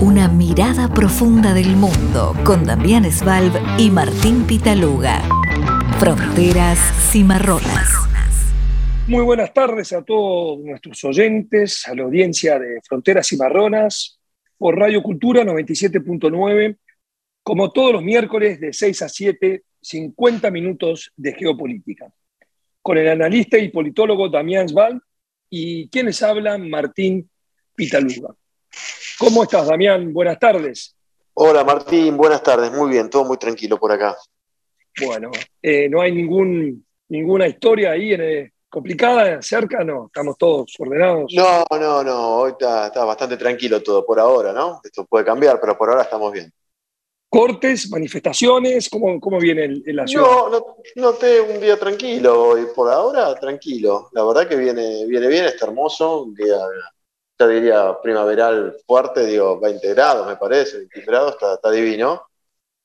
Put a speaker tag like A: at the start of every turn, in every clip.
A: Una mirada profunda del mundo con Damián Svalb y Martín Pitaluga. Fronteras cimarronas.
B: Muy buenas tardes a todos nuestros oyentes, a la audiencia de Fronteras Cimarronas, por Radio Cultura 97.9, como todos los miércoles de 6 a 7, 50 minutos de geopolítica. Con el analista y politólogo Damián Svalb y quienes hablan Martín Pitaluga. ¿Cómo estás, Damián? Buenas tardes.
C: Hola, Martín. Buenas tardes. Muy bien, todo muy tranquilo por acá.
B: Bueno, eh, no hay ningún, ninguna historia ahí en, eh, complicada cerca, ¿no? Estamos todos ordenados.
C: No, no, no. Hoy está, bastante tranquilo todo por ahora, ¿no? Esto puede cambiar, pero por ahora estamos bien.
B: ¿Cortes, manifestaciones? ¿Cómo, cómo viene el, la ciudad?
C: No, no, noté un día tranquilo hoy. Por ahora, tranquilo. La verdad que viene, viene bien, está hermoso. Un día ya diría primaveral fuerte, digo 20 grados me parece, 20 grados, está, divino.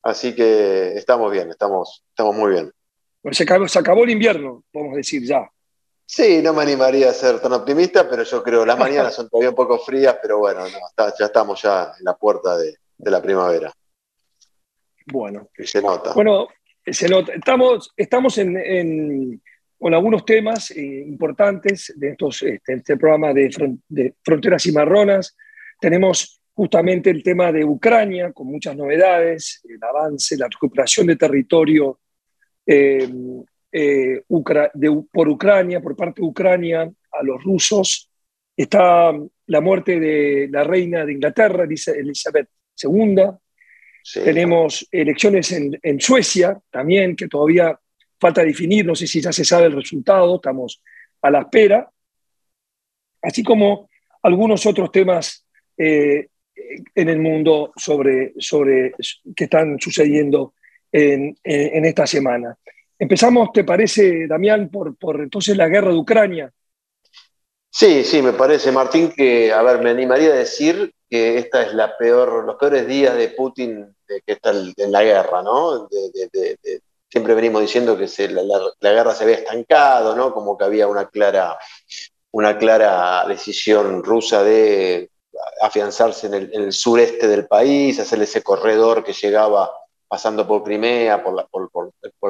C: Así que estamos bien, estamos, estamos muy bien.
B: Bueno, se, acabó, se acabó el invierno, podemos decir ya.
C: Sí, no me animaría a ser tan optimista, pero yo creo las mañanas son todavía un poco frías, pero bueno, ya estamos ya en la puerta de, la primavera.
B: Bueno.
C: Se nota.
B: Bueno, se nota. Estamos, estamos en con algunos temas eh, importantes de estos, este, este programa de, Fronteras y Marronas. Tenemos justamente el tema de Ucrania, con muchas novedades, el avance, la recuperación de territorio eh, eh, por Ucrania, por parte de Ucrania a los rusos. Está la muerte de la reina de Inglaterra, Elizabeth II. Tenemos elecciones en, en Suecia también, que todavía falta definir, no sé si ya se sabe el resultado, estamos a la espera, así como algunos otros temas eh, en el mundo sobre, sobre, que están sucediendo en, esta semana. Empezamos, ¿te parece, Damián, por, por entonces la guerra de Ucrania?
C: Sí, sí, me parece, Martín, que, a ver, me animaría a decir que esta es la peor, los peores días de Putin que está en la guerra, ¿no? Siempre venimos diciendo que la, guerra se había estancado, ¿no? Como que había una clara, una clara decisión rusa de afianzarse en el, sureste del país, hacer ese corredor que llegaba pasando por Crimea, por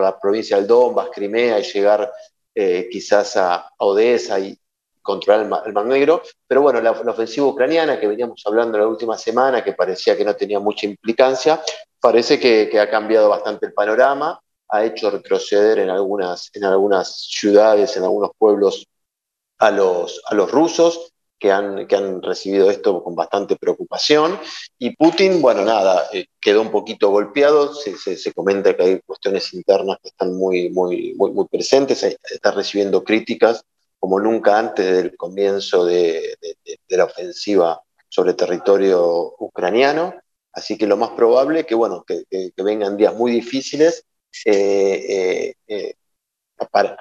C: la, provincia del Donbass, Crimea, y llegar eh, quizás a, Odessa y controlar el, Mar Negro. Pero bueno, la, ofensiva ucraniana que veníamos hablando la última semana, que parecía que no tenía mucha implicancia, parece que ha cambiado bastante el panorama ha hecho retroceder en algunas, en algunas ciudades, en algunos pueblos, a los, a los rusos, que han, que han recibido esto con bastante preocupación. Y Putin, bueno, nada, eh, quedó un poquito golpeado, se, se, comenta que hay cuestiones internas que están muy, muy, muy, presentes, está recibiendo críticas como nunca antes del comienzo de, de, la ofensiva sobre territorio ucraniano. Así que lo más probable que, bueno, que, que, que vengan días muy difíciles eh, eh, eh,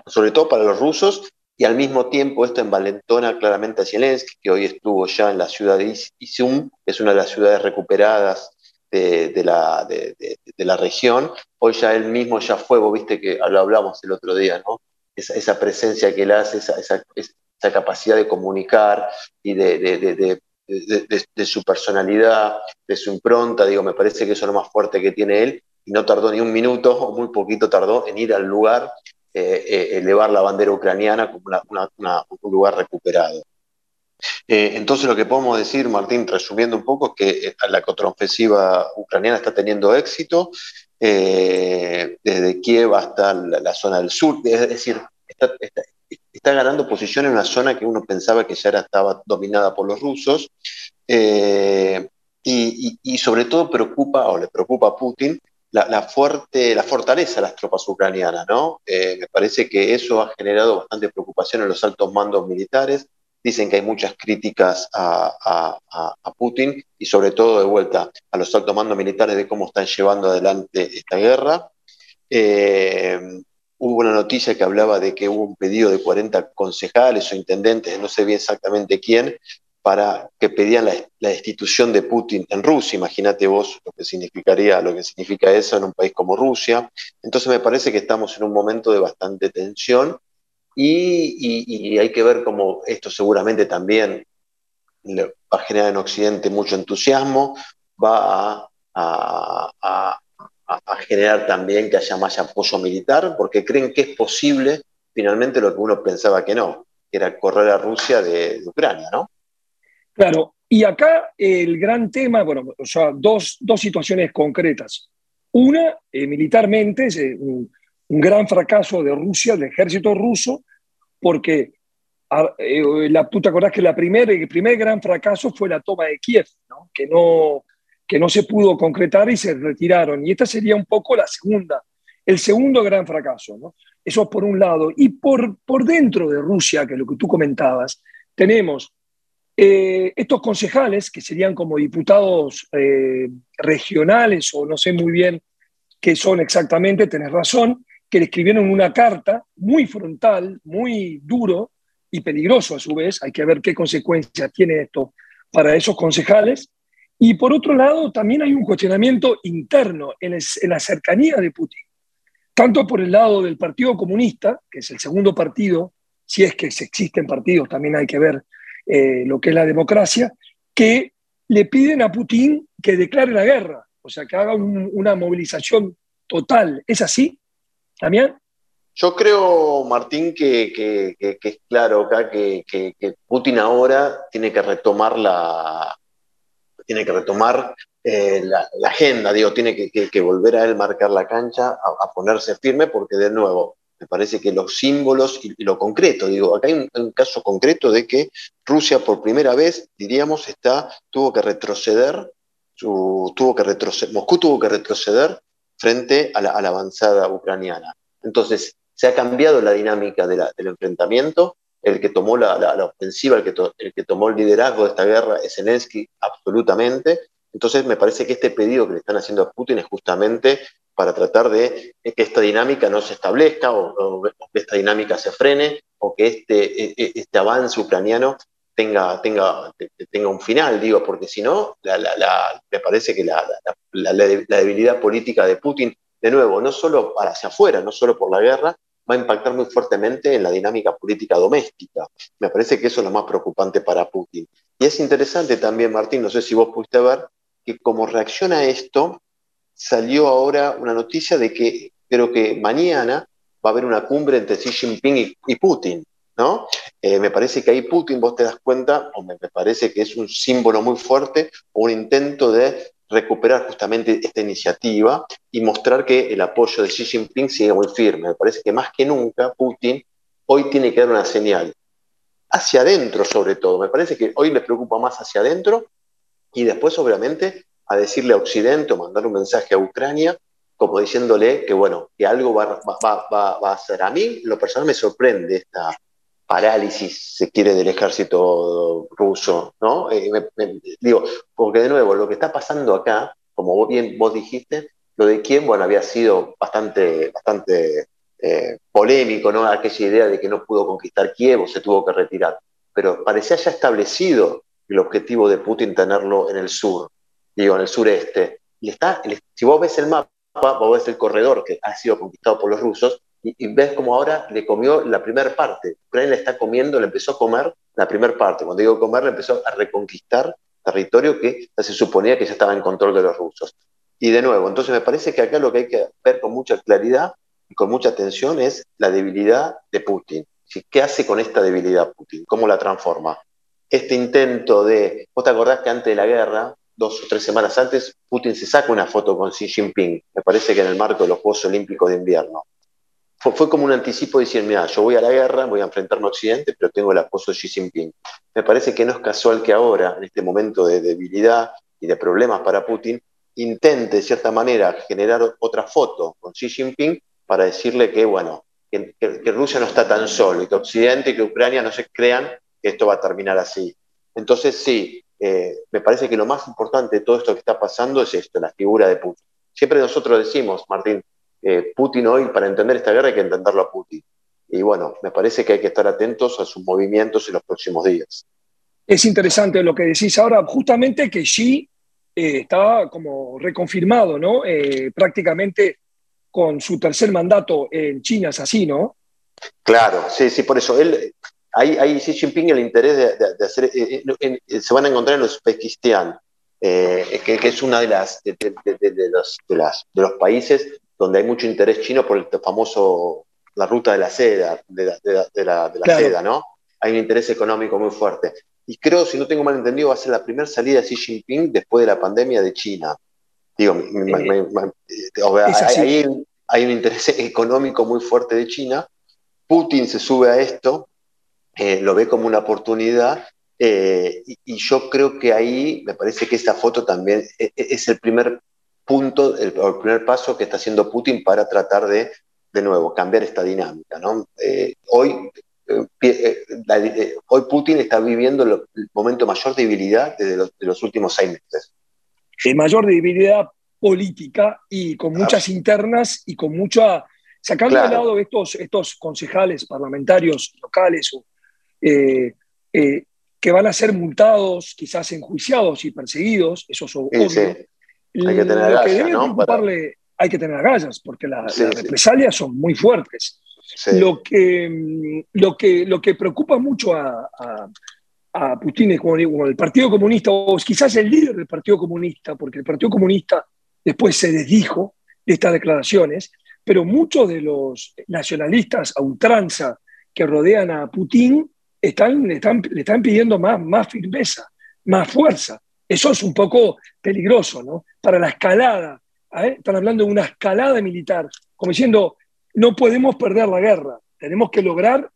C: sobre todo para los rusos, y al mismo tiempo esto envalentona claramente a Zelensky, que hoy estuvo ya en la ciudad de Izum, que es una de las ciudades recuperadas de, la, de, la, región. Hoy ya él mismo ya fue, vos viste que lo hablamos el otro día, ¿no? Esa, esa presencia que él hace, esa, esa, esa capacidad de comunicar y de, de, su personalidad, de su impronta, digo, me parece que eso es lo más fuerte que tiene él y no tardó ni un minuto o muy poquito tardó en ir al lugar, eh, eh, elevar la bandera ucraniana como un lugar recuperado. Eh, entonces lo que podemos decir, Martín, resumiendo un poco, es que la contraofensiva ucraniana está teniendo éxito desde Kiev hasta la, zona del sur, es decir, está, ganando posición en una zona que uno pensaba que ya era, estaba dominada por los rusos. Y, y, sobre todo preocupa, o le preocupa a Putin, la, fuerte, la fortaleza de las tropas ucranianas, ¿no? Eh, me parece que eso ha generado bastante preocupación en los altos mandos militares. Dicen que hay muchas críticas a, Putin y sobre todo de vuelta a los altos mandos militares de cómo están llevando adelante esta guerra. Eh, hubo una noticia que hablaba de que hubo un pedido de 40 concejales o intendentes, no sé bien exactamente quién, para que pedían la, destitución de Putin en Rusia. Imagínate vos lo que significaría, lo que significa eso en un país como Rusia. Entonces me parece que estamos en un momento de bastante tensión y, hay que ver cómo esto seguramente también va a generar en Occidente mucho entusiasmo, va a, generar también que haya más apoyo militar, porque creen que es posible finalmente lo que uno pensaba que no, que era correr a Rusia de, Ucrania, ¿no?
B: Claro, y acá el gran tema, bueno, o sea, dos, situaciones concretas. Una, eh, militarmente, es eh, un, gran fracaso de Rusia, del ejército ruso, porque eh, la, te acordás que la primera, el primer gran fracaso fue la toma de Kiev, ¿no? Que, no, que no se pudo concretar y se retiraron. Y esta sería un poco la segunda, el segundo gran fracaso. ¿no? Eso por un lado. Y por, por dentro de Rusia, que es lo que tú comentabas, tenemos eh, estos concejales, que serían como diputados eh, regionales o no sé muy bien qué son exactamente, tenés razón, que le escribieron una carta muy frontal, muy duro, y peligroso a su vez. Hay que ver qué consecuencias tiene esto para esos concejales. Y por otro lado, también hay un cuestionamiento interno en, la cercanía de Putin, tanto por el lado del Partido Comunista, que es el segundo partido, si es que existen partidos, también hay que ver eh, lo que es la democracia, que le piden a Putin que declare la guerra, o sea, que haga una movilización total. ¿Es así, Damián?
C: Yo creo, Martín, que, es claro acá que, Putin ahora tiene que retomar la, tiene que retomar eh, la, agenda, digo, tiene que, volver a él marcar la cancha, a, ponerse firme, porque de nuevo, me parece que los símbolos y, lo concreto, digo, acá hay un, caso concreto de que Rusia por primera vez, diríamos, está, tuvo que retroceder, tuvo que retroceder, Moscú tuvo que retroceder frente a la, avanzada ucraniana. Entonces, se ha cambiado la dinámica del enfrentamiento. El que tomó la, ofensiva, el que, el que, tomó el liderazgo de esta guerra es Zelensky, absolutamente. Entonces, me parece que este pedido que le están haciendo a Putin es justamente para tratar de que esta dinámica no se establezca o, que esta dinámica se frene o que este, e, e, este avance ucraniano tenga, tenga, tenga un final, digo, porque si no, me parece que la, debilidad política de Putin de nuevo, no solo hacia afuera, no solo por la guerra, va a impactar muy fuertemente en la dinámica política doméstica. Me parece que eso es lo más preocupante para Putin. Y es interesante también, Martín, no sé si vos pudiste ver, que como reacción a esto, salió ahora una noticia de que creo que mañana va a haber una cumbre entre Xi Jinping y, Putin. ¿no? Eh, me parece que ahí Putin, vos te das cuenta, o me, parece que es un símbolo muy fuerte, o un intento de recuperar justamente esta iniciativa y mostrar que el apoyo de Xi Jinping sigue muy firme. Me parece que más que nunca Putin hoy tiene que dar una señal hacia adentro sobre todo. Me parece que hoy le preocupa más hacia adentro y después obviamente a decirle a Occidente o mandar un mensaje a Ucrania como diciéndole que bueno, que algo va, va, va, a hacer. A mí lo personal me sorprende esta, parálisis, se quiere, del ejército ruso, ¿no? Eh, digo, porque de nuevo, lo que está pasando acá, como bien vos dijiste, lo de Kiev, bueno, había sido bastante, bastante eh, polémico, ¿no? Aquella idea de que no pudo conquistar Kiev o se tuvo que retirar. Pero parecía ya establecido el objetivo de Putin tenerlo en el sur, digo, en el sureste. Y está, si vos ves el mapa, vos ves el corredor que ha sido conquistado por los rusos, y, ves como ahora le comió la primera parte. Ucrania le está comiendo, le empezó a comer la primera parte. Cuando digo comer, le empezó a reconquistar territorio que se suponía que ya estaba en control de los rusos. Y de nuevo, entonces me parece que acá lo que hay que ver con mucha claridad y con mucha atención es la debilidad de Putin. ¿Qué hace con esta debilidad Putin? ¿Cómo la transforma? Este intento de, vos te acordás que antes de la guerra, dos o tres semanas antes, Putin se saca una foto con Xi Jinping, me parece que en el marco de los Juegos Olímpicos de Invierno fue, como un anticipo de decir, mira, yo voy a la guerra, voy a enfrentarme a Occidente, pero tengo el apoyo de Xi Jinping. Me parece que no es casual que ahora, en este momento de debilidad y de problemas para Putin, intente de cierta manera generar otra foto con Xi Jinping para decirle que, bueno, que, Rusia no está tan solo y que Occidente y que Ucrania no se crean que esto va a terminar así. Entonces, sí, eh, me parece que lo más importante de todo esto que está pasando es esto, la figura de Putin. Siempre nosotros decimos, Martín, eh, Putin hoy, para entender esta guerra hay que entenderlo a Putin. Y bueno, me parece que hay que estar atentos a sus movimientos en los próximos días.
B: Es interesante lo que decís ahora, justamente que Xi eh, estaba como reconfirmado, ¿no? Prácticamente con su tercer mandato en China, es así, ¿no?
C: Claro, sí, sí, por eso. Él, ahí, Xi Jinping el interés de, hacer, se van a encontrar en Uzbekistán que, es una de las de, los, las, de los países donde hay mucho interés chino por el famoso, la ruta de la seda, de la, seda, ¿no? Hay un interés económico muy fuerte. Y creo, si no tengo mal entendido, va a ser la primera salida de Xi Jinping después de la pandemia de China. Digo, hay, hay, un interés económico muy fuerte de China. Putin se sube a esto, eh, lo ve como una oportunidad eh, y, yo creo que ahí me parece que esta foto también e, e, es, el primer punto, el, primer paso que está haciendo Putin para tratar de, de nuevo, cambiar esta dinámica. ¿no? Eh, hoy, hoy Putin está viviendo el momento mayor debilidad desde los, de los últimos seis meses
B: de mayor debilidad política y con muchas internas y con mucha, sacando de lado estos, estos concejales parlamentarios locales eh, eh, que van a ser multados, quizás enjuiciados y perseguidos, eso es obvio.
C: Hay que tener agallas, ¿no?
B: hay que tener agallas, porque las represalias son muy fuertes. Lo, que, lo, que, lo que preocupa mucho a, a Putin como, como el Partido Comunista, o quizás el líder del Partido Comunista, porque el Partido Comunista después se desdijo de estas declaraciones, pero muchos de los nacionalistas a ultranza que rodean a Putin están, están, le están pidiendo más, más firmeza, más fuerza. Eso es un poco peligroso, ¿no? Para la escalada. ¿eh? Están hablando de una escalada militar, como diciendo, no podemos perder la guerra, tenemos que lograr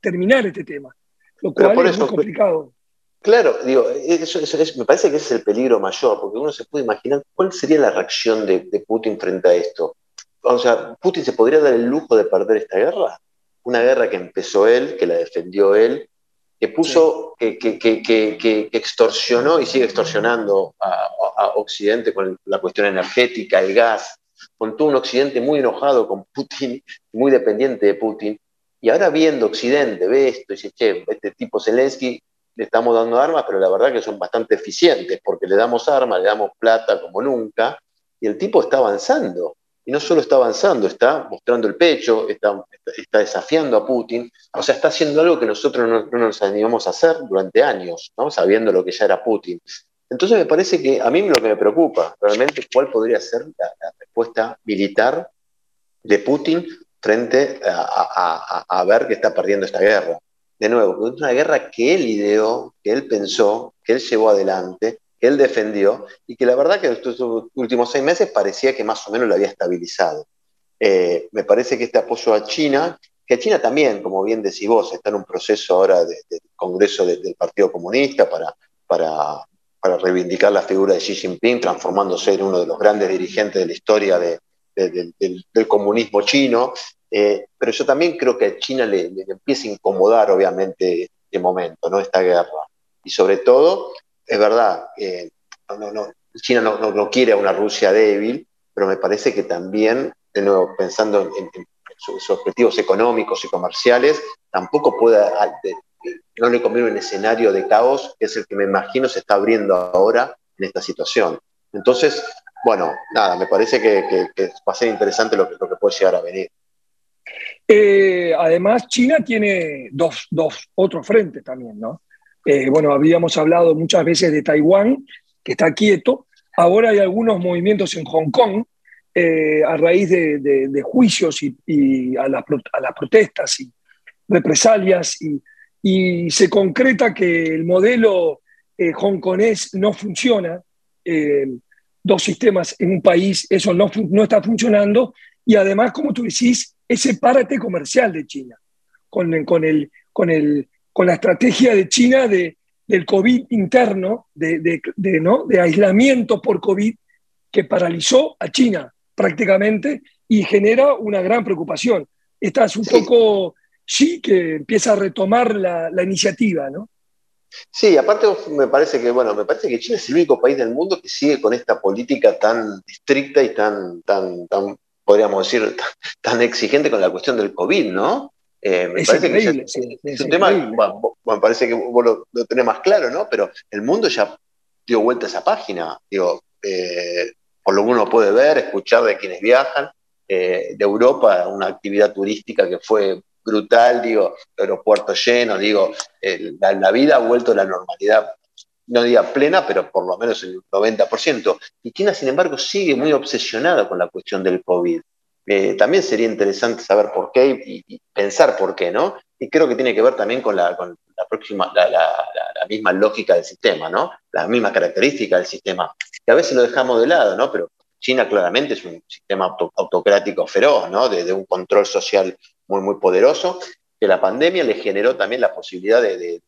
B: terminar este tema lo cual es muy complicado.
C: Claro, digo, eso, me parece que ese es el peligro mayor, porque uno se puede imaginar cuál sería la reacción de, Putin frente a esto. O sea, ¿Putin se podría dar el lujo de perder esta guerra? Una guerra que empezó él, que la defendió él, que puso, que, que, extorsionó y sigue extorsionando a, Occidente con la cuestión energética, el gas, con todo un Occidente muy enojado con Putin, muy dependiente de Putin, y ahora viendo Occidente, ve esto y dice, che, este tipo Zelensky le estamos dando armas, pero la verdad que son bastante eficientes, porque le damos armas, le damos plata como nunca, y el tipo está avanzando. Y no solo está avanzando, está mostrando el pecho, está, está desafiando a Putin, o sea, está haciendo algo que nosotros no, nos animamos a hacer durante años, ¿no? sabiendo lo que ya era Putin. Entonces me parece que a mí lo que me preocupa realmente cuál podría ser la respuesta militar de Putin frente a, ver que está perdiendo esta guerra. De nuevo, es una guerra que él ideó, que él pensó, que él llevó adelante, él defendió y que la verdad que estos últimos seis meses parecía que más o menos lo había estabilizado. Eh, me parece que este apoyo a China, que China también, como bien decís vos, está en un proceso ahora del Congreso del Partido Comunista para, para, para reivindicar la figura de Xi Jinping, transformándose en uno de los grandes dirigentes de la historia de, del, comunismo chino, eh, pero yo también creo que a China le, empieza a incomodar, obviamente, este momento, ¿no? esta guerra. Y sobre todo, es verdad, China no, quiere a una Rusia débil, pero me parece que también, de nuevo, pensando en, sus, objetivos económicos y comerciales, tampoco puede, no le conviene un escenario de caos, que es el que me imagino se está abriendo ahora en esta situación. Entonces, bueno, nada, me parece que, va a ser interesante lo que, puede llegar a venir.
B: Eh, además, China tiene dos, otros frentes también, ¿no? Eh, bueno, habíamos hablado muchas veces de Taiwán, que está quieto. Ahora hay algunos movimientos en Hong Kong eh, a raíz de, juicios y, a, las, protestas y represalias y, y, se concreta que el modelo hongkonés no funciona dos sistemas en un país, eso no, no está funcionando. Y además, como tú decís, ese párate comercial de China, con, con, el, con, el, con la estrategia de China de, del COVID interno, de, de, ¿no? de aislamiento por COVID, que paralizó a China prácticamente y genera una gran preocupación. Esta es un poco, sí, que empieza a retomar la, la iniciativa, ¿no?
C: Sí, aparte me parece que, bueno, me parece que China es el único país del mundo que sigue con esta política tan estricta y tan, tan, tan podríamos decir, tan, exigente con la cuestión del COVID, ¿no?
B: Eh, me parece que es,
C: un tema, bueno, me parece que vos lo, tenés más claro, ¿no? Pero el mundo ya dio vuelta a esa página, digo, eh, por lo que uno puede ver, escuchar de quienes viajan, eh, de Europa, una actividad turística que fue brutal, digo, aeropuertos llenos, digo, la, vida ha vuelto a la normalidad no diría plena, pero por lo menos el 90%. Y China, sin embargo, sigue muy obsesionada con la cuestión del COVID. Eh, también sería interesante saber por qué y, pensar por qué, ¿no? Y creo que tiene que ver también con la, próxima, la, misma lógica del sistema, ¿no? Las mismas características del sistema, que a veces lo dejamos de lado, ¿no? Pero China claramente es un sistema autocrático feroz, ¿no? De, un control social muy, muy poderoso, que la pandemia le generó también la posibilidad de,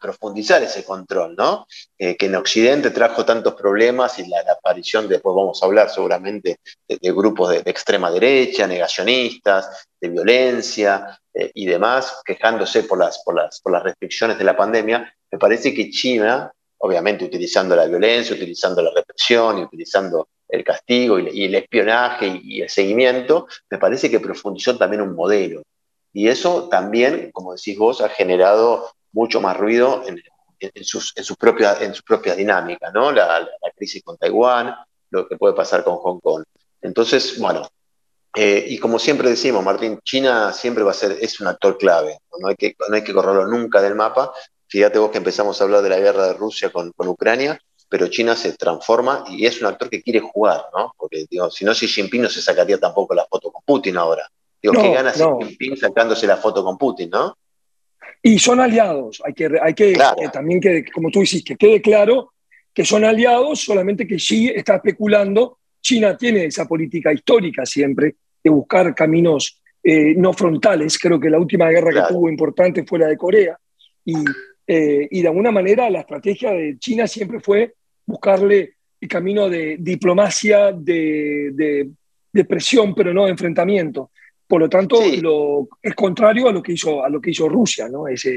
C: profundizar ese control, ¿no? Eh, que en Occidente trajo tantos problemas y la, aparición, después vamos a hablar seguramente, de, grupos de, extrema derecha, negacionistas, de violencia eh, y demás, quejándose por las, por, las, por las restricciones de la pandemia, me parece que China, obviamente utilizando la violencia, utilizando la represión y utilizando el castigo y, el espionaje y, el seguimiento, me parece que profundizó también un modelo. Y eso también, como decís vos, ha generado mucho más ruido en, sus, en, sus, propias, en dinámicas, ¿no? La, crisis con Taiwán, lo que puede pasar con Hong Kong. Entonces, bueno, eh, y como siempre decimos, Martín, China siempre va a ser, es un actor clave, no hay que, no hay que correrlo nunca del mapa. Fíjate vos que empezamos a hablar de la guerra de Rusia con, con Ucrania, pero China se transforma y es un actor que quiere jugar, ¿no? Porque, digo, si no, Xi Jinping no se sacaría tampoco la foto con Putin ahora. Digo, ¿qué gana Xi Jinping sacándose la foto con Putin, no?
B: Y son aliados, hay que, hay que, también que, como tú dices, que quede claro que son aliados, solamente que Xi está especulando. China tiene esa política histórica siempre de buscar caminos eh, no frontales. Creo que la última guerra que tuvo importante fue la de Corea. Y, eh, y de alguna manera la estrategia de China siempre fue buscarle el camino de diplomacia, de, presión, pero no de enfrentamiento. Por lo tanto, lo, es contrario a lo que hizo, a lo que hizo Rusia, ¿no? Ese,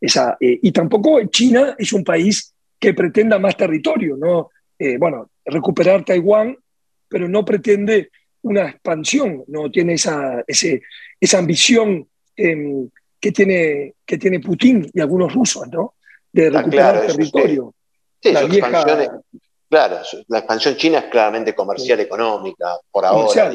B: esa, eh, y tampoco China es un país que pretenda más territorio, ¿no? Eh, bueno, recuperar Taiwán, pero no pretende una expansión, no tiene esa, esa ambición que, tiene, que tiene Putin y algunos rusos, ¿no? De ah, recuperar territorio.
C: Sí, la claro, la expansión china es claramente comercial, económica, por ahora,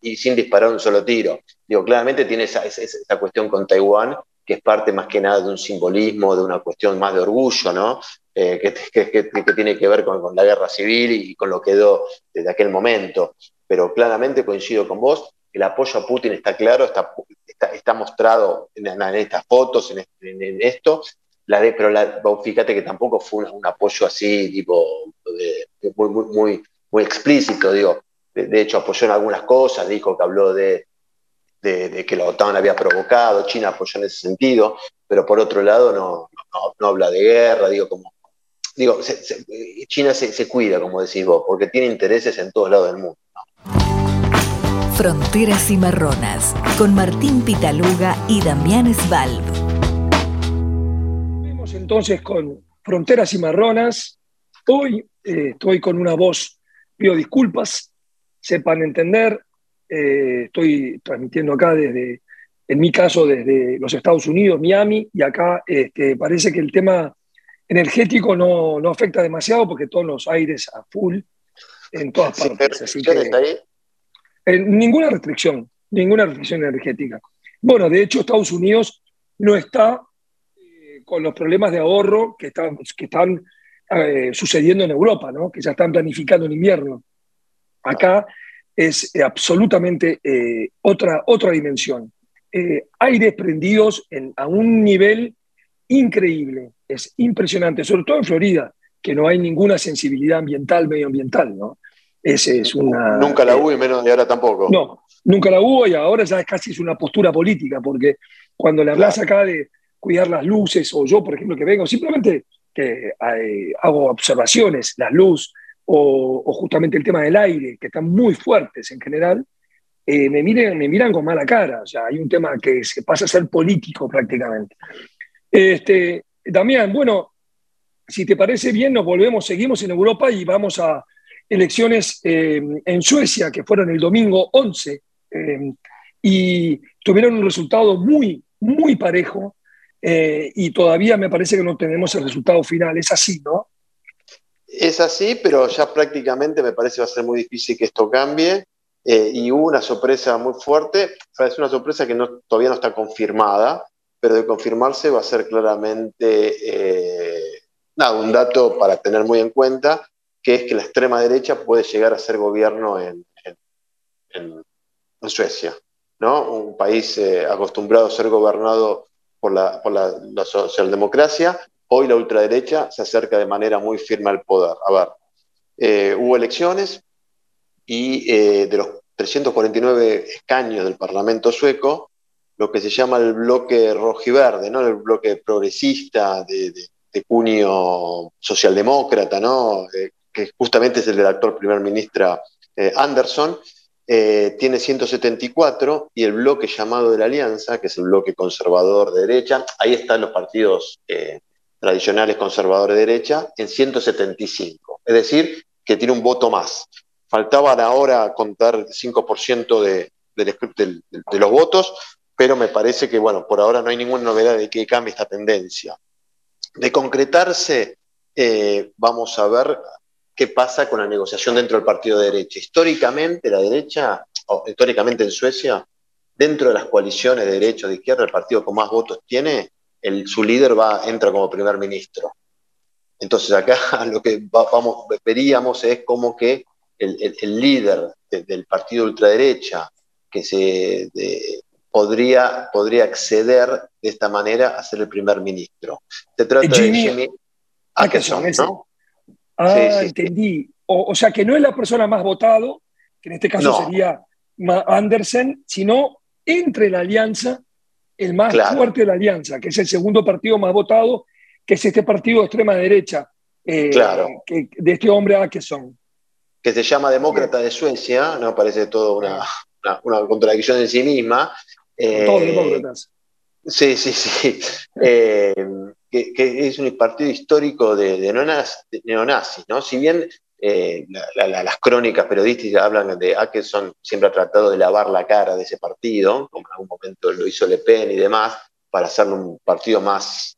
C: y sin disparar un solo tiro. Digo, claramente tiene esa, esa, cuestión con Taiwán, que es parte más que nada de un simbolismo, de una cuestión más de orgullo, ¿no? Eh, que, que, tiene que ver con, la guerra civil y con lo que quedó desde aquel momento. Pero claramente coincido con vos, el apoyo a Putin está claro, está, está, mostrado en, estas fotos, en, en, esto, la de, pero fíjate que tampoco fue un, apoyo así, tipo, muy, muy, muy, explícito, digo. De, hecho, apoyó en algunas cosas, dijo que habló de, que la OTAN había provocado, China apoyó en ese sentido, pero por otro lado no, no, habla de guerra, digo. Digo, China se, se, cuida, como decís vos, porque tiene intereses en todos lados del mundo.
A: Fronteras y Marronas, con Martín Pitaluga y Damián Svalb
B: entonces con Fronteras y Marronas. Hoy eh, estoy con una voz, pido disculpas, sepan entender. Eh, estoy transmitiendo acá desde, en mi caso, desde los Estados Unidos, Miami, y acá este, parece que el tema energético no, no, afecta demasiado porque todos los aires a full en todas partes. Así que, eh, ninguna restricción, ninguna restricción energética. Bueno, de hecho, Estados Unidos no está con los problemas de ahorro que están, que están eh, sucediendo en Europa, ¿no? que ya están planificando en invierno. Acá es eh, absolutamente eh, otra, otra dimensión. aires prendidos en, a un nivel increíble, es impresionante, sobre todo en Florida, que no hay ninguna sensibilidad ambiental, medioambiental, ¿no? Es, es una,
C: nunca la hubo y menos de ahora tampoco.
B: No, nunca la hubo y ahora ya es casi es una postura política, porque cuando le hablas acá de, cuidar las luces, o yo, por ejemplo, que vengo, simplemente que eh, hago observaciones, la luz, o, justamente el tema del aire, que están muy fuertes en general, eh, me, miren, me miran con mala cara. O sea, hay un tema que se pasa a ser político prácticamente. Este, Damián, bueno, si te parece bien, nos volvemos, seguimos en Europa y vamos a elecciones eh, en Suecia, que fueron el domingo 11, y tuvieron un resultado muy, muy parejo. Eh, y todavía me parece que no tenemos el resultado final. Es así, ¿no?
C: Es así, pero ya prácticamente me parece va a ser muy difícil que esto cambie. Eh, y hubo una sorpresa muy fuerte, es una sorpresa que todavía no está confirmada, pero de confirmarse va a ser claramente eh, nada, un dato para tener muy en cuenta, que es que la extrema derecha puede llegar a ser gobierno en, Suecia, ¿no? Un país acostumbrado a ser gobernado por la, socialdemocracia, hoy la ultraderecha se acerca de manera muy firme al poder. A ver, eh, hubo elecciones y eh, de los 349 escaños del Parlamento sueco, lo que se llama el bloque rojiverde, ¿no? el bloque progresista de, de, cuño socialdemócrata, ¿no? Eh, que justamente es el del actual primer ministro eh, Anderson, eh, tiene 174 y el bloque llamado de la Alianza, que es el bloque conservador de derecha, ahí están los partidos tradicionales conservadores de derecha, en 175. Es decir, que tiene un voto más. Faltaban ahora contar el 5% de, de, los votos, pero me parece que, bueno, por ahora no hay ninguna novedad de que cambie esta tendencia. De concretarse, eh, vamos a ver qué pasa con la negociación dentro del partido de derecha. Históricamente, la derecha, o históricamente en Suecia, dentro de las coaliciones de derecha o de izquierda, el partido con más votos tiene, el, su líder va, entra como primer ministro. Entonces acá lo que vamos, veríamos es como que el, líder del partido ultraderecha que se podría, podría acceder de esta manera a ser el primer ministro. Se trata de Jimmy Atkinson, ¿no?
B: Ah, entendí. O, sea, que no es la persona más votado, que en este caso sería Andersen, sino entre la alianza, el más fuerte de la alianza, que es el segundo partido más votado, que es este partido de extrema derecha, eh, que, de este hombre Atkinson
C: que se llama Demócrata de Suecia, ¿no? Parece todo una, una, contradicción en sí misma.
B: Todos eh, demócratas.
C: Sí, sí, sí. Eh, que, es un partido histórico de, neonazis, ¿no? Si bien eh, las crónicas periodísticas hablan de Atkinson siempre ha tratado de lavar la cara de ese partido, como en algún momento lo hizo Le Pen y demás, para hacerlo un partido más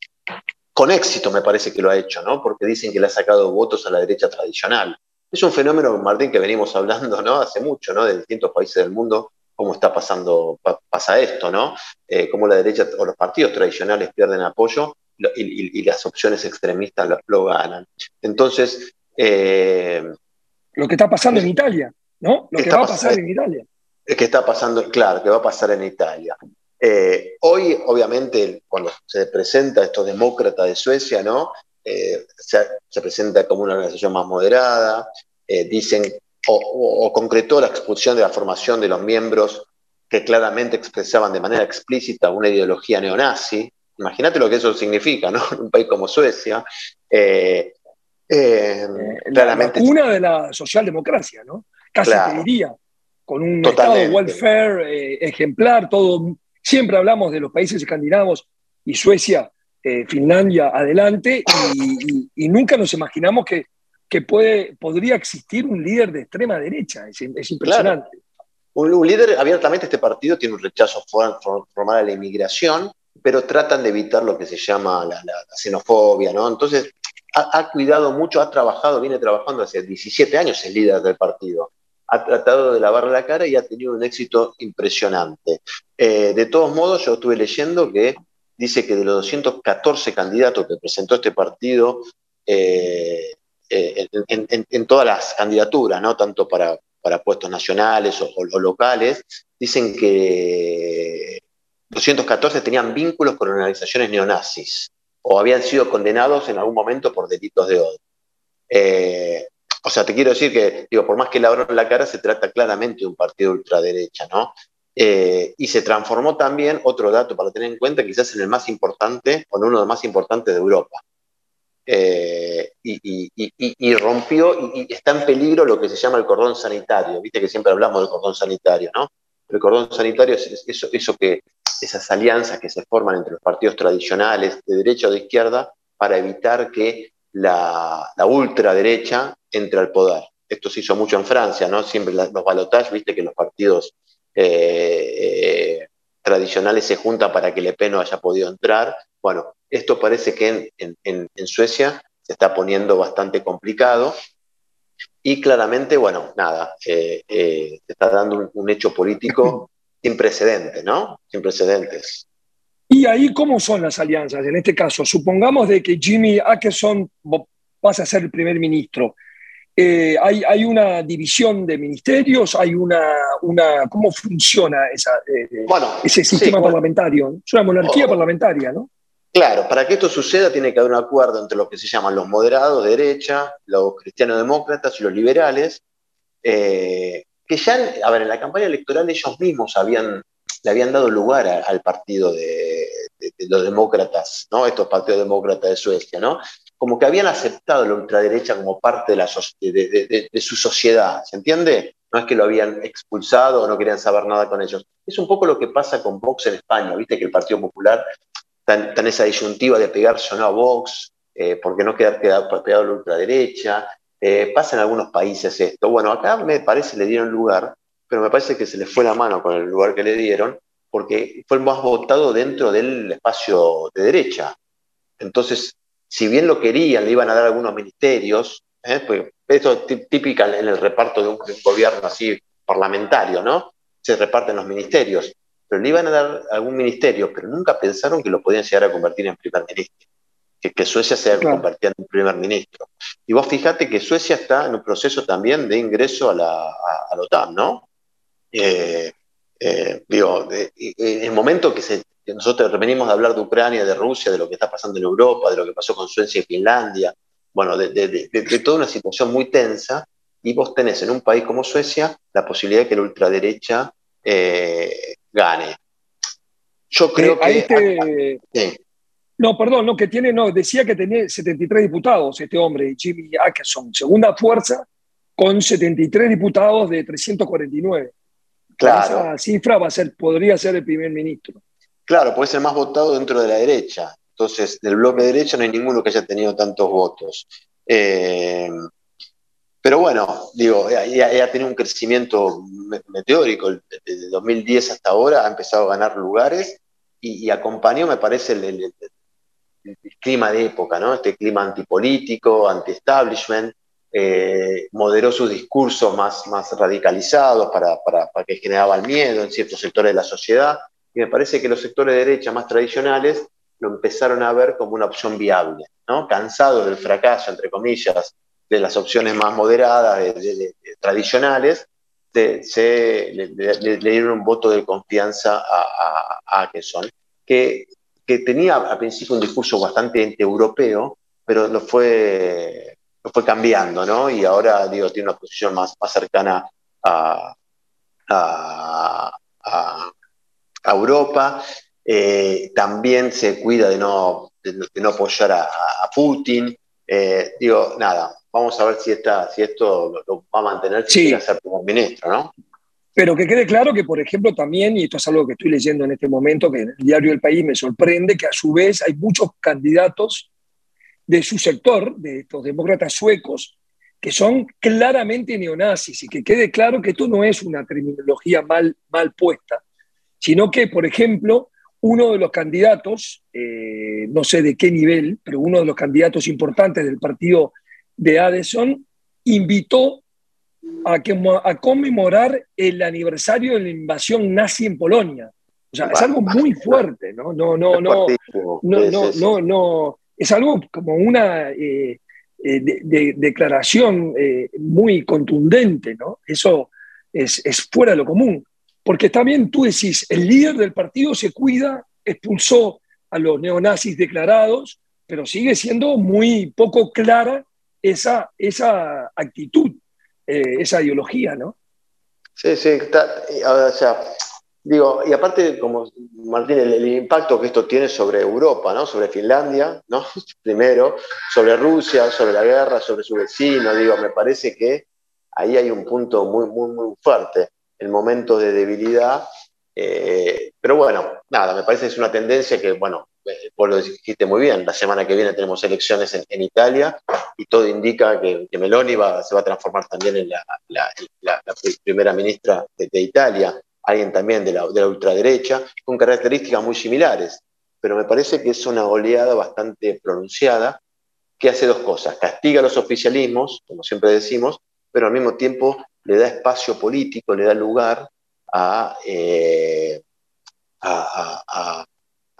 C: con éxito, me parece que lo ha hecho, ¿no? Porque dicen que le ha sacado votos a la derecha tradicional. Es un fenómeno, Martín, que venimos hablando ¿no? hace mucho, ¿no? de distintos países del mundo, cómo está pasando, pasa esto, ¿no? Eh, cómo la derecha o los partidos tradicionales pierden apoyo y, las opciones extremistas lo, ganan. Entonces...
B: Eh, lo que está pasando en Italia, ¿no? Lo que va a pasar en Italia.
C: Es que está pasando, claro, que va a pasar en Italia. Eh, hoy, obviamente, cuando se presenta estos demócratas de Suecia, ¿no? Eh, se, presenta como una organización más moderada, eh, dicen, o, concretó la expulsión de la formación de los miembros que claramente expresaban de manera explícita una ideología neonazi. Imagínate lo que eso significa, ¿no? En un país como Suecia.
B: Eh, claramente, una de la socialdemocracia, ¿no? Casi te diría, con un estado de welfare ejemplar, todo. Siempre hablamos de los países escandinavos y Suecia eh, Finlandia adelante y, nunca nos imaginamos que, que puede, podría existir un líder de extrema derecha. Es, impresionante.
C: Un, líder, abiertamente este partido tiene un rechazo formal a la inmigración, pero tratan de evitar lo que se llama la, xenofobia, ¿no? Entonces, ha, cuidado mucho, ha trabajado, viene trabajando hace 17 años el líder del partido. Ha tratado de lavar la cara y ha tenido un éxito impresionante. Eh, de todos modos, yo estuve leyendo que dice que de los 214 candidatos que presentó este partido, eh, eh, en, todas las candidaturas, ¿no? tanto para, puestos nacionales o, locales, dicen que 214 tenían vínculos con organizaciones neonazis o habían sido condenados en algún momento por delitos de odio. Eh, o sea, te quiero decir que, digo, por más que abran la cara, se trata claramente de un partido ultraderecha, ¿no? Eh, y se transformó también, otro dato para tener en cuenta, quizás en el más importante o en uno de los más importantes de Europa. Eh, y, rompió y, está en peligro lo que se llama el cordón sanitario. Viste que siempre hablamos del cordón sanitario, ¿no? El cordón sanitario es eso, que, esas alianzas que se forman entre los partidos tradicionales de derecha o de izquierda para evitar que la, la ultraderecha entre al poder. Esto se hizo mucho en Francia, ¿no? Siempre los balotajes, viste que los partidos eh, tradicionales se juntan para que Le Pen no haya podido entrar. Bueno, esto parece que en, Suecia se está poniendo bastante complicado. Y claramente, bueno, nada, eh, eh, se está dando un, hecho político sin precedentes, ¿no? Sin precedentes.
B: Y ahí, ¿cómo son las alianzas? En este caso, supongamos de que Jimmy Atkinson pasa a ser el primer ministro. Eh, hay, hay, una división de ministerios, hay una, una ¿cómo funciona esa, eh, ese sistema parlamentario? Es una monarquía oh. parlamentaria, ¿no?
C: Claro, para que esto suceda tiene que haber un acuerdo entre lo que se llaman los moderados de derecha, los cristiano-demócratas y los liberales, eh, que ya, a ver, en la campaña electoral ellos mismos le habían dado lugar al partido de, los demócratas, ¿no? Estos partidos demócratas de Suecia, ¿no? Como que habían aceptado la ultraderecha como parte de, de su sociedad, ¿se entiende? No es que lo habían expulsado o no querían saber nada con ellos. Es un poco lo que pasa con Vox en España, viste que el Partido Popular en esa disyuntiva de pegarse o no a Vox, eh, porque no quedar pegado a la ultraderecha. Eh, pasa en algunos países esto. Bueno, acá me parece le dieron lugar, pero me parece que se le fue la mano con el lugar que le dieron, porque fue el más votado dentro del espacio de derecha. Entonces, si bien lo querían, le iban a dar algunos ministerios, ¿eh? pues esto es típica en el reparto de un gobierno así parlamentario, ¿no? Se reparten los ministerios pero le iban a dar algún ministerio, pero nunca pensaron que lo podían llegar a convertir en primer ministro, que, Suecia se claro. convertía en primer ministro. Y vos fíjate que Suecia está en un proceso también de ingreso a la, OTAN, ¿no? Eh, eh, digo, en el momento que, se, nosotros venimos de hablar de Ucrania, de Rusia, de lo que está pasando en Europa, de lo que pasó con Suecia y Finlandia, bueno, de, toda una situación muy tensa, y vos tenés en un país como Suecia la posibilidad de que la ultraderecha eh, gane.
B: Yo creo que... No, perdón, no, que tiene, no, decía que tenía 73 diputados este hombre, Jimmy Atkinson, segunda fuerza con 73 diputados de 349. Claro. Esa cifra va a ser, podría ser el primer ministro.
C: Claro, puede ser más votado dentro de la derecha. Entonces, del bloque de derecha no hay ninguno que haya tenido tantos votos. Eh, pero bueno, digo, ya, ha tenido un crecimiento meteórico. Desde 2010 hasta ahora ha empezado a ganar lugares y, acompañó, me parece, el, clima de época, ¿no? Este clima antipolítico, anti-establishment. Eh, moderó sus discursos más, más radicalizados para, para, para, que generaba el miedo en ciertos sectores de la sociedad. Y me parece que los sectores de derecha más tradicionales lo empezaron a ver como una opción viable, ¿no? Cansados del fracaso, entre comillas, de las opciones más moderadas, tradicionales, le, dieron un voto de confianza a, a, que, tenía al principio un discurso bastante europeo, pero lo fue, lo fue cambiando, ¿no? Y ahora, digo, tiene una posición más, más cercana a, a, Europa. Eh, también se cuida de no, de, no apoyar a, Putin. Eh, digo, nada, vamos a ver si, esta, si esto lo, va a mantener si quiere ser primer ministro, ¿no?
B: Pero que quede claro que, por ejemplo, también, y esto es algo que estoy leyendo en este momento, que en el diario El País me sorprende, que a su vez hay muchos candidatos de su sector, de estos demócratas suecos, que son claramente neonazis, y que quede claro que esto no es una terminología mal, mal puesta, sino que, por ejemplo, uno de los candidatos, eh, no sé de qué nivel, pero uno de los candidatos importantes del partido de Addison invitó a, que, a conmemorar el aniversario de la invasión nazi en Polonia. O sea, es algo muy fuerte, ¿no? No, no, no, no, no, no, no. Es algo como una eh, eh, de, declaración eh, muy contundente, ¿no? Eso es, es fuera de lo común. Porque también tú decís, el líder del partido se cuida, expulsó a los neonazis declarados, pero sigue siendo muy poco clara esa, esa actitud, eh, esa ideología, ¿no?
C: Sí, sí, está, o sea, digo, y aparte, como Martín, el, impacto que esto tiene sobre Europa, ¿no? Sobre Finlandia, ¿no? Primero, sobre Rusia, sobre la guerra, sobre su vecino, digo, me parece que ahí hay un punto muy, muy, muy fuerte, el momento de debilidad. Eh, pero bueno, nada, me parece que es una tendencia que, bueno, vos lo dijiste muy bien, la semana que viene tenemos elecciones en, Italia y todo indica que, Meloni se va a transformar también en la, primera ministra de, Italia, alguien también de la, ultraderecha, con características muy similares. Pero me parece que es una oleada bastante pronunciada que hace dos cosas. Castiga los oficialismos, como siempre decimos, pero al mismo tiempo le da espacio político, le da lugar a, eh,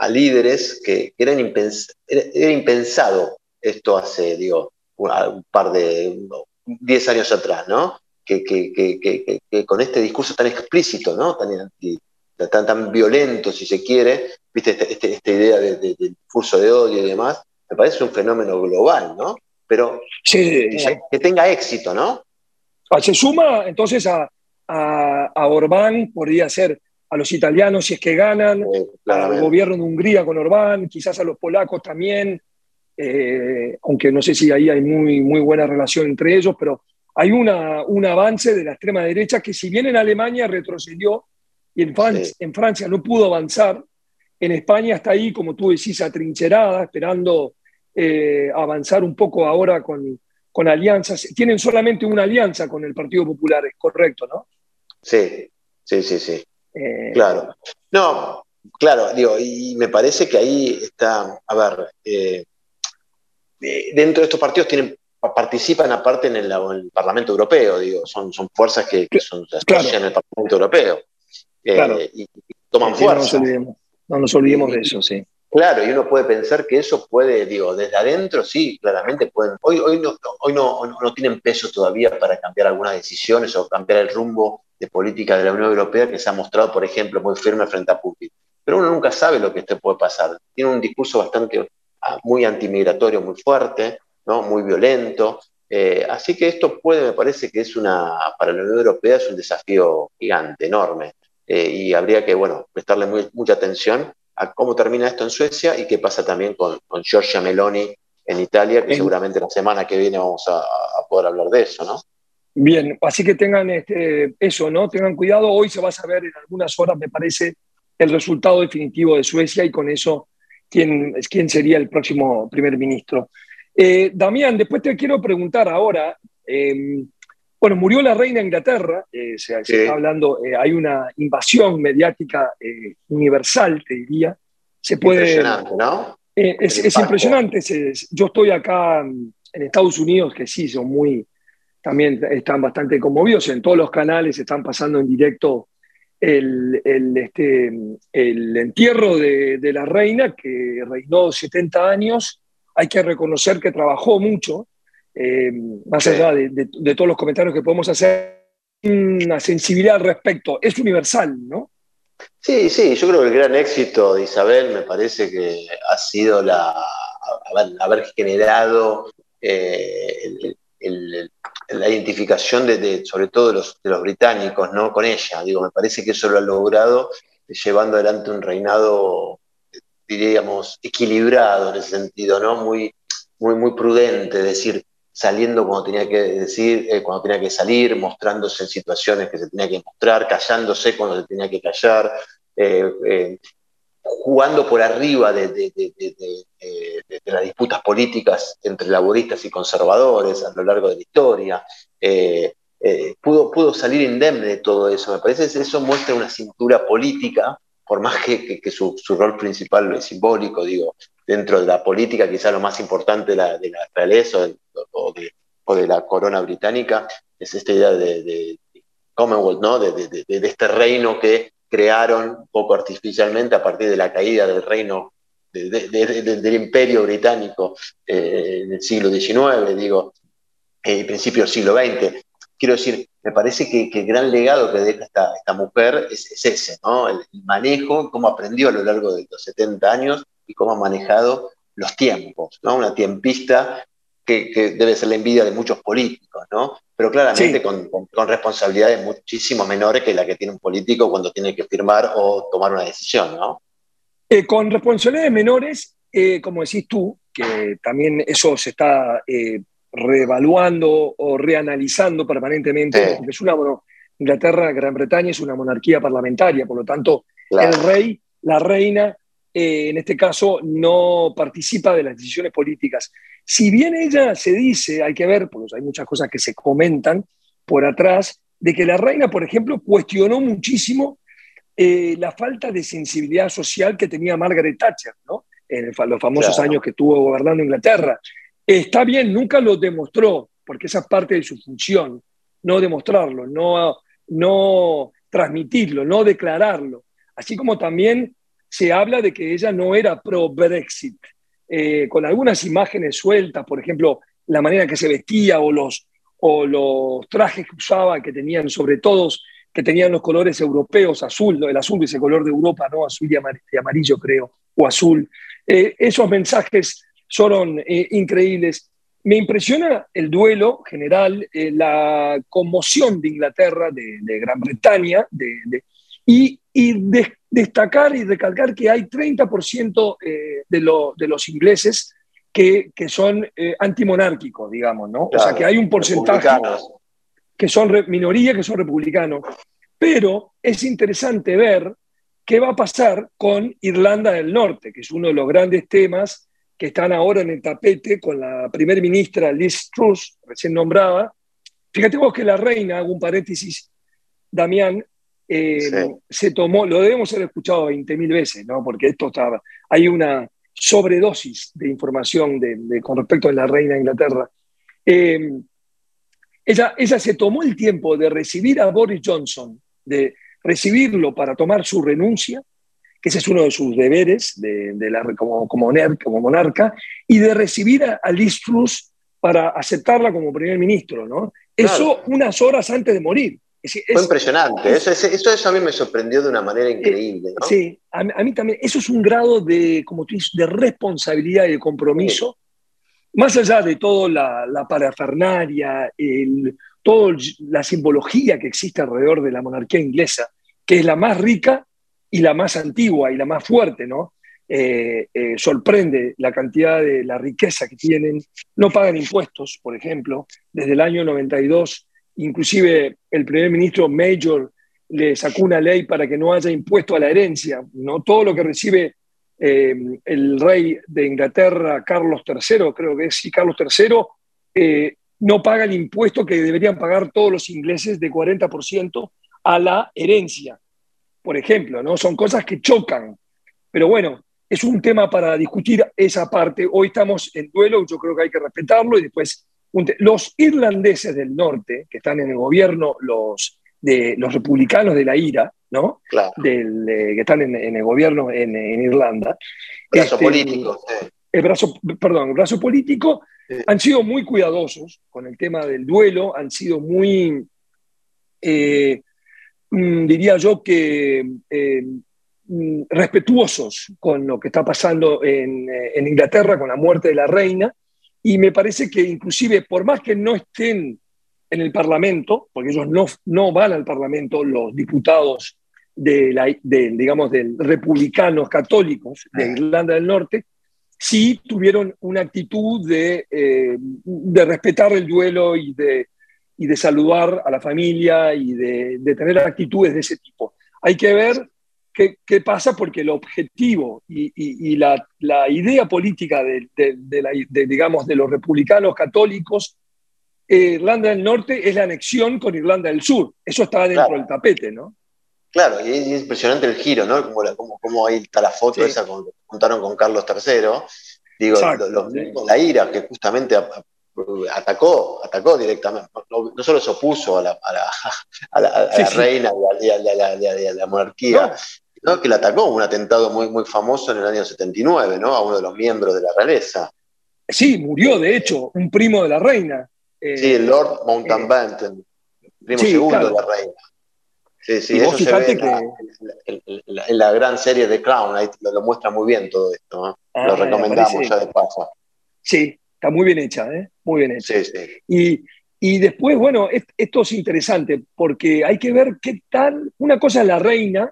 C: líderes que eran era, impensado esto hace, digo, un par de, 10 años atrás, ¿no? Que, con este discurso tan explícito, ¿no? Tan, tan, violento, si se quiere, viste, esta, este, esta idea del discurso de odio y demás, me parece un fenómeno global, ¿no? Pero que tenga éxito, ¿no?
B: Ah, se suma entonces a, a Orbán, podría ser a los italianos si es que ganan, al gobierno de Hungría con Orbán, quizás a los polacos también, eh, aunque no sé si ahí hay muy, muy buena relación entre ellos, pero hay una, un avance de la extrema derecha que si bien en Alemania retrocedió y en Francia, en Francia no pudo avanzar, en España está ahí, como tú decís, atrincherada, esperando eh, avanzar un poco ahora con, con alianzas. Tienen solamente una alianza con el Partido Popular, es correcto, ¿no?
C: Sí, sí, sí, sí. Eh, claro. No, claro, digo, y me parece que ahí está, a ver, eh, dentro de estos partidos tienen participan aparte en el, Parlamento Europeo, digo, son, son fuerzas que, son en el Parlamento Europeo
B: eh, y, toman fuerza. No nos olvidemos, de eso, sí.
C: Claro, y uno puede pensar que eso puede, digo, desde adentro sí, claramente pueden. Hoy, no, hoy no, no tienen peso todavía para cambiar algunas decisiones o cambiar el rumbo de política de la Unión Europea que se ha mostrado, por ejemplo, muy firme frente a Putin. Pero uno nunca sabe lo que esto puede pasar. Tiene un discurso bastante ah, muy antimigratorio, muy fuerte, ¿no? muy violento. Eh, así que esto puede, me parece que es una, para la Unión Europea es un desafío gigante, enorme. Eh, y habría que, bueno, prestarle mucha atención a cómo termina esto en Suecia y qué pasa también con, con Giorgia Meloni en Italia, que seguramente la semana que viene vamos a, a poder hablar de eso, ¿no?
B: Bien, así que tengan este, eso, ¿no? Tengan cuidado. Hoy se va a saber en algunas horas, me parece, el resultado definitivo de Suecia y con eso quién, quién sería el próximo primer ministro. Eh, Damián, después te quiero preguntar ahora. Em, bueno, murió la reina de Inglaterra, eh, se, está hablando, eh, hay una invasión mediática universal, te diría. Se puede,
C: impresionante, ¿no?
B: es, es impresionante. yo estoy acá en Estados Unidos, que sí, son muy, también están bastante conmovidos. En todos los canales están pasando en directo el, este, el entierro de, la reina, que reinó 70 años. Hay que reconocer que trabajó mucho, eh, más allá de, todos los comentarios que podemos hacer, una sensibilidad al respecto. Es universal, ¿no?
C: Sí, sí, yo creo que el gran éxito de Isabel me parece que ha sido la, haber, generado eh, el, la identificación de, sobre todo de los, de los, británicos ¿no? con ella. Digo, me parece que eso lo ha logrado llevando adelante un reinado, diríamos, equilibrado en ese sentido, ¿no? muy, muy, muy prudente, es decir, saliendo cuando tenía que decir, eh, cuando tenía que salir, mostrándose en situaciones que se tenía que mostrar, callándose cuando se tenía que callar, eh, eh, jugando por arriba de, las disputas políticas entre laboristas y conservadores a lo largo de la historia. Pudo, pudo salir indemne de todo eso. Me parece que eso muestra una cintura política, por más que, su, rol principal es simbólico, digo, dentro de la política, quizá lo más importante de la, realeza o, de, la corona británica, es esta idea de, Commonwealth, ¿no? de, este reino que crearon poco artificialmente a partir de la caída del reino, del imperio británico eh, en el siglo XIX, digo, eh, principio del siglo XX. Quiero decir, me parece que, el gran legado que deja esta, esta mujer es, ese, ¿no? El, manejo, cómo aprendió a lo largo de los 70 años y cómo ha manejado los tiempos, ¿no? Una tiempista que, debe ser la envidia de muchos políticos, ¿no? Pero claramente con, responsabilidades muchísimo menores que la que tiene un político cuando tiene que firmar o tomar una decisión, ¿no?
B: Eh, con responsabilidades menores, eh, como decís tú, que también eso se está eh, reevaluando o reanalizando permanentemente, porque es una, bueno, Inglaterra, Gran Bretaña es una monarquía parlamentaria, por lo tanto, el rey, la reina, en este caso, no participa de las decisiones políticas. Si bien ella se dice, hay que ver, porque hay muchas cosas que se comentan por atrás, de que la reina, por ejemplo, cuestionó muchísimo eh, la falta de sensibilidad social que tenía Margaret Thatcher, ¿no? En los famosos años que estuvo gobernando Inglaterra. Está bien, nunca lo demostró, porque esa es parte de su función, no demostrarlo, no, no transmitirlo, no declararlo. Así como también se habla de que ella no era pro-Brexit, eh, con algunas imágenes sueltas, por ejemplo, la manera que se vestía o los, o los trajes que usaba, que tenían sobre todos, que tenían los colores europeos, azul, el azul es el color de Europa, ¿no? Azul y amarillo, creo, o azul. Eh, esos mensajes son eh, increíbles. Me impresiona el duelo general, la conmoción de Inglaterra, de, Gran Bretaña, de, y, destacar y recalcar que hay 30% eh, de, de, los ingleses que, que son eh, antimonárquicos, digamos, ¿no? o sea, que hay un porcentaje que son minoría, que son republicanos. Pero es interesante ver qué va a pasar con Irlanda del Norte, que es uno de los grandes temas que están ahora en el tapete con la primer ministra Liz Truss, recién nombrada. Fíjate vos que la reina, hago un paréntesis, Damián, eh, se tomó, lo debemos haber escuchado 20.000 veces, ¿no? porque esto estaba, hay una sobredosis de información de, con respecto a la reina de Inglaterra. Eh, ella, ella se tomó el tiempo de recibir a Boris Johnson, de recibirlo para tomar su renuncia, que ese es uno de sus deberes de, la, como, como, como, monarca, y de recibir a, Liz Truss para aceptarla como primer ministro. ¿no? Eso unas horas antes de morir.
C: Fue impresionante, eso, eso, a mí me sorprendió de una manera eh, increíble.
B: Sí, a, mí también, eso es un grado de, como tú dices, de responsabilidad y de compromiso, más allá de toda la, la parafernaria, toda la simbología que existe alrededor de la monarquía inglesa, que es la más rica y la más antigua y la más fuerte, ¿no? Eh, eh, sorprende la cantidad de la riqueza que tienen, no pagan impuestos, por ejemplo, desde el año 92 Inclusive el primer ministro Major le sacó una ley para que no haya impuesto a la herencia. ¿no? Todo lo que recibe eh, el rey de Inglaterra, Carlos III, creo que es, sí, Carlos III, no paga el impuesto que deberían pagar todos los ingleses de 40% a la herencia, por ejemplo. ¿no? Son cosas que chocan. Pero bueno, es un tema para discutir esa parte. Hoy estamos en duelo, yo creo que hay que respetarlo y después los irlandeses del norte, que están en el gobierno, los, de, los republicanos de la IRA, ¿no? Del, que están en, el gobierno en, Irlanda.
C: Brazo este, político.
B: El brazo, perdón, el brazo político han sido muy cuidadosos con el tema del duelo, han sido muy, eh, diría yo que eh, mm, respetuosos con lo que está pasando en, en Inglaterra con la muerte de la reina y me parece que inclusive, por más que no estén en el Parlamento, porque ellos no, no van al Parlamento, los diputados de, la, digamos, de republicanos católicos de. Irlanda del Norte, sí tuvieron una actitud de, eh, de respetar el duelo y de, y de saludar a la familia y de, de, tener actitudes de ese tipo. Hay que ver ¿Qué, pasa? Porque el objetivo y, la, idea política de, digamos, de los republicanos católicos, eh, Irlanda del Norte es la anexión con Irlanda del Sur. Eso está dentro del tapete, ¿no?
C: Claro, y es impresionante el giro, ¿no? Como, como, ahí está la foto esa que contaron con Carlos III. Digo, la ira que justamente atacó, atacó directamente, no, solo se opuso a la, a la, reina y a, la, monarquía, que le atacó un atentado muy, muy famoso en el año 79, ¿no? A uno de los miembros de la realeza.
B: Sí, murió, de hecho, un primo de la reina.
C: Eh, sí, el Lord Mountbatten, eh, primo segundo de la reina. Sí, sí, eso se ve en, la, gran serie de Crown, ahí lo, muestra muy bien todo esto. ¿no? lo recomendamos ya de paso.
B: Sí, está muy bien hecha, ¿eh? Muy bien.
C: Sí, sí.
B: Y, y después, bueno, esto es interesante porque hay que ver qué tal. Una cosa es la reina,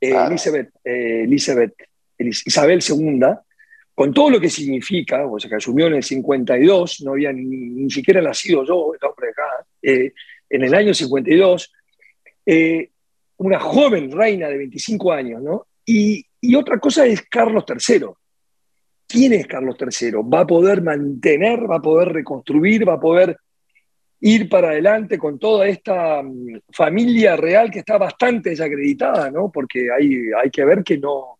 B: eh, Elizabeth, eh, Elizabeth, Isabel II, con todo lo que significa, o sea, que asumió en el 52, no había ni, siquiera nacido yo, el hombre acá, eh, en el año 52, una joven reina de 25 años, ¿no? Y, y otra cosa es Carlos III. ¿Quién es Carlos III? ¿Va a poder mantener, va a poder reconstruir, va a poder ir para adelante con toda esta mm, familia real que está bastante desacreditada, ¿no? Porque hay, hay que ver que no,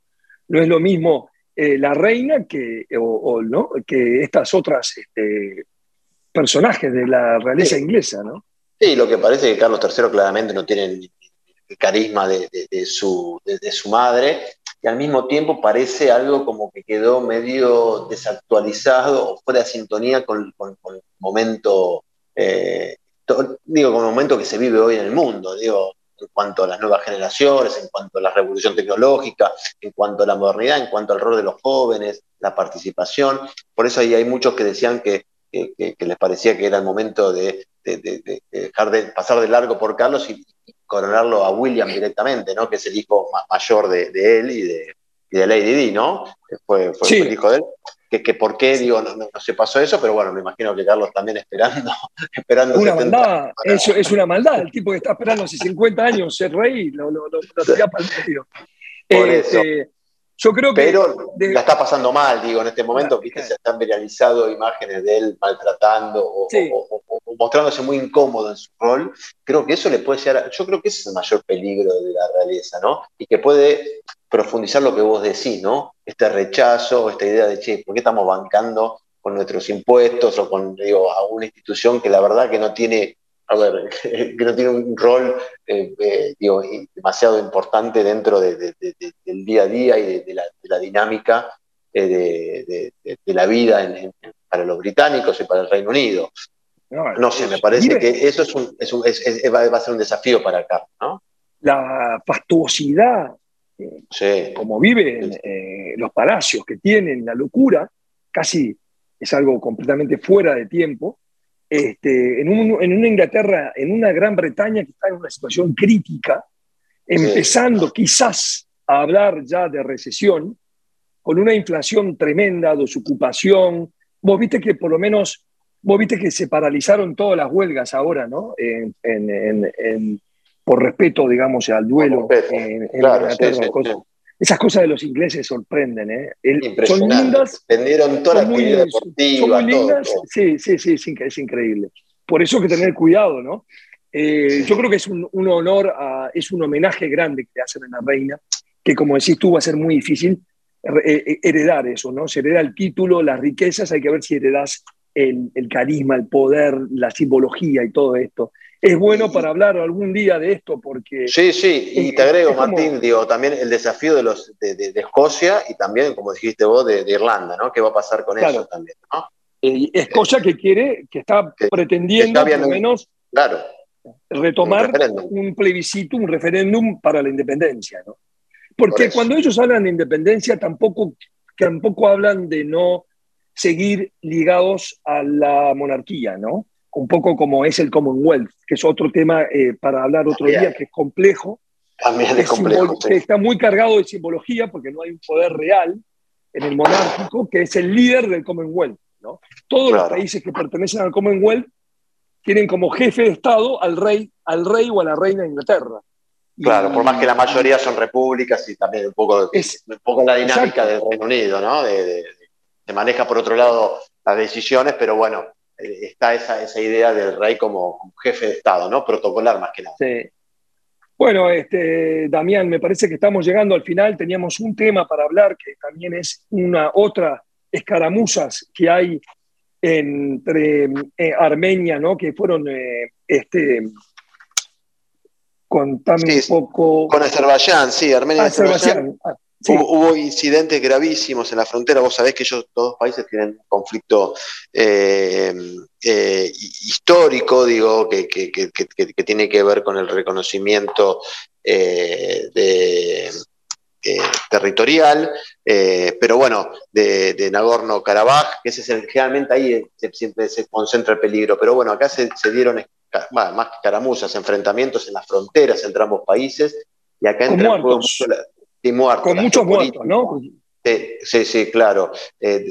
B: no es lo mismo eh, la reina que, o, ¿no? que estas otras este, personajes de la realeza inglesa, ¿no?
C: Sí, lo que parece es que Carlos III claramente no tiene el carisma de, su, de, su madre, y al mismo tiempo parece algo como que quedó medio desactualizado o fuera de sintonía con, el momento, eh, digo, con el momento que se vive hoy en el mundo, digo, en cuanto a las nuevas generaciones, en cuanto a la revolución tecnológica, en cuanto a la modernidad, en cuanto al rol de los jóvenes, la participación. Por eso ahí hay muchos que decían que, les parecía que era el momento de, dejar de pasar de largo por Carlos y, coronarlo a William directamente, ¿no? que es el hijo mayor de, él y de, de Lady Di, ¿no? Fue, fue el hijo de él. Que, que, por qué, digo, no, se pasó eso, pero bueno, me imagino que Carlos también esperando. esperando
B: una maldad, eso es una maldad. El tipo que está esperando hace 50 años ser rey, lo, lo, lo, lo para el medio.
C: Por eso. Este, yo creo que. Pero la está pasando mal, digo, en este momento, viste, se están viralizado imágenes de él maltratando o, mostrándose muy incómodo en su rol. Creo que eso le puede ser. Yo creo que ese es el mayor peligro de la realeza, ¿no? Y que puede profundizar lo que vos decís, ¿no? Este rechazo, esta idea de, che, ¿por qué estamos bancando con nuestros impuestos o con, digo, a una institución que la verdad que no tiene a ver, que no tiene un rol eh, eh, demasiado importante dentro del día a día y de, la, dinámica eh, de, la vida para los británicos y para el Reino Unido. No, sé, me parece que eso es un, va, a ser un desafío para acá, ¿no?
B: La fastuosidad, como viven los palacios que tienen, la locura, casi es algo completamente fuera de tiempo este, en, una Inglaterra, en una Gran Bretaña que está en una situación crítica, empezando quizás a hablar ya de recesión, con una inflación tremenda, desocupación. Vos viste que por lo menos, vos viste que se paralizaron todas las huelgas ahora, ¿no? por respeto, digamos, al duelo en, Inglaterra. Esas cosas de los ingleses sorprenden, ¿eh?
C: son lindas. Vendieron toda la actividad deportiva. Son muy lindas.
B: Sí, sí, sí, es, increíble. Por eso hay que tener cuidado, ¿no? Eh, yo creo que es un, honor, es un homenaje grande que hacen a la reina, que como decís tú va a ser muy difícil eh, eh, heredar eso, ¿no? Se hereda el título, las riquezas, hay que ver si heredas el, el carisma, el poder, la simbología y todo esto es bueno para hablar algún día de esto porque...
C: Sí, sí, y te agrego, Martín, digo, también el desafío de, los, de, Escocia y también, como dijiste vos, de, Irlanda, ¿no? ¿Qué va a pasar con eso también? ¿no?
B: Eh, Escocia que quiere, que está pretendiendo, por lo menos,
C: claro,
B: retomar un, plebiscito, un referéndum para la independencia, ¿no? Porque cuando ellos hablan de independencia, tampoco, tampoco hablan de no seguir ligados a la monarquía, ¿no? Un poco como es el Commonwealth, que es otro tema eh, para hablar otro día, que es complejo.
C: También es, complejo.
B: Está muy cargado de simbología porque no hay un poder real en el monárquico, que es el líder del Commonwealth. ¿no? Todos los países que pertenecen al Commonwealth tienen como jefe de Estado al rey, al rey o a la reina de Inglaterra.
C: Claro, por más que la mayoría son repúblicas y también un poco, es, un poco la dinámica del Reino Unido, ¿no? se maneja por otro lado las decisiones, pero bueno, está esa, esa idea del rey como, jefe de Estado, ¿no? Protocolar más que nada.
B: Sí. Bueno, este, Damián, me parece que estamos llegando al final. Teníamos un tema para hablar que también es una otra escaramuzas que hay entre eh, Armenia, ¿no? Que fueron, eh, este, contame un poco.
C: Con Azerbaiyán, sí, Armenia y Azerbaiyán. Hubo, incidentes gravísimos en la frontera. Vos sabés que ellos, todos países tienen un conflicto eh, eh, histórico, digo, que, tiene que ver con el reconocimiento eh, de, territorial, pero bueno, de, Nagorno-Karabaj, que ese es el, generalmente ahí siempre se concentra el peligro. Pero bueno, acá se, dieron más caramuzas, enfrentamientos en las fronteras entre ambos países. Y acá entra en juego mucho
B: con muchos muertos, ¿no?
C: Sí, sí, claro. Eh,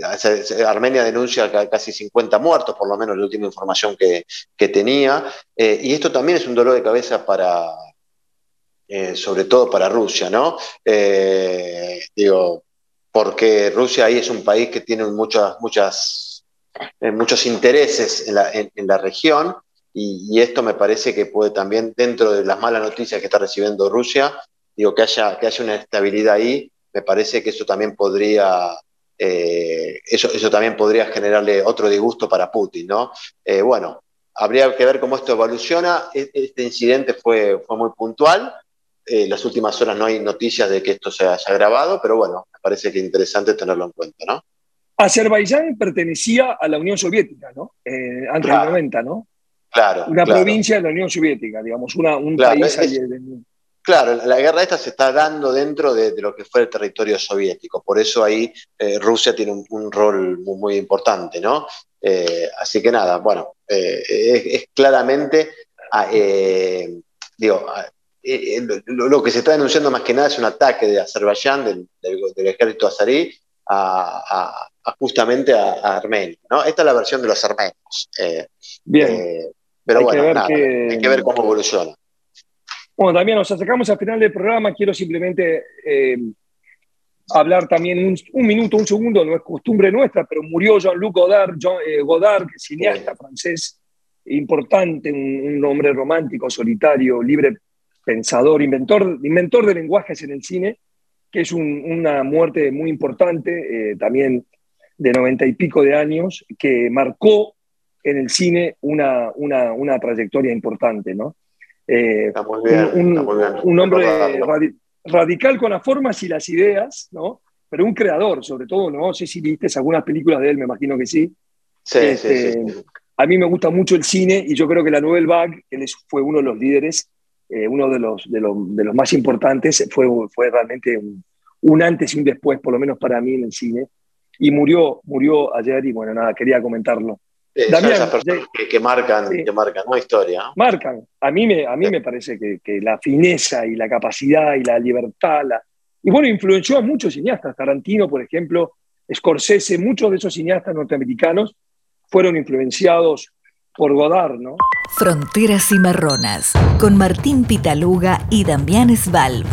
C: Armenia denuncia casi 50 muertos, por lo menos la última información que, tenía. Eh, y esto también es un dolor de cabeza para, eh, sobre todo para Rusia, ¿no? digo, porque Rusia ahí es un país que tiene muchas, muchas, muchos intereses en la, en, la región. Y, y, esto me parece que puede también, dentro de las malas noticias que está recibiendo Rusia, digo, que haya, que haya una estabilidad ahí, me parece que eso también podría, eh, eso, eso también podría generarle otro disgusto para Putin, ¿no? Eh, bueno, habría que ver cómo esto evoluciona. E, este incidente fue, fue muy puntual. eh, las últimas horas no hay noticias de que esto se haya grabado, pero bueno, me parece que es interesante tenerlo en cuenta, ¿no?
B: Azerbaiyán pertenecía a la Unión Soviética, ¿no? Eh, antes del 90, ¿no?
C: Claro.
B: Una provincia de la Unión Soviética, digamos, una, un país.
C: Claro, la guerra esta se está dando dentro de, lo que fue el territorio soviético, por eso ahí eh, Rusia tiene un, rol muy, importante, ¿no? Eh, así que nada, bueno, es, claramente, ah, digo, ah, lo, que se está denunciando más que nada es un ataque de Azerbaiyán, del, ejército azerí, a, justamente a, Armenia. ¿no? Esta es la versión de los armenios. Eh,
B: Bien. Eh,
C: pero bueno, hay que ver cómo evoluciona.
B: Bueno, también nos acercamos al final del programa. Quiero simplemente eh, hablar también un, minuto, un segundo, no es costumbre nuestra, pero murió Jean-Luc Godard, Godard, cineasta francés importante, un, hombre romántico, solitario, libre pensador, inventor, inventor de lenguajes en el cine que es una muerte muy importante, eh, también de noventa y pico de años, que marcó en el cine una, una, trayectoria importante, ¿no?
C: Eh, un,
B: hombre radical con las formas y las ideas, ¿no? Pero un creador, sobre todo, no sé si viste algunas películas de él, me imagino que sí.
C: Sí, sí, este,
B: A mí me gusta mucho el cine y yo creo que la Nouvelle Vague, él fue uno de los líderes eh, uno de los, de, los, más importantes, fue, fue realmente un, antes y un después, por lo menos para mí en el cine. Y murió, murió ayer y bueno, nada, quería comentarlo.
C: Esas personas que, marcan, que marcan ¿no? historia.
B: Marcan. A mí me, a mí me parece que, que, la fineza y la capacidad y la libertad, la... y bueno, influenció a muchos cineastas. Tarantino, por ejemplo, Scorsese, muchos de esos cineastas norteamericanos fueron influenciados por Godard, ¿no?
A: Fronteras y Marronas, con Martín Pitaluga y Damián Svalb.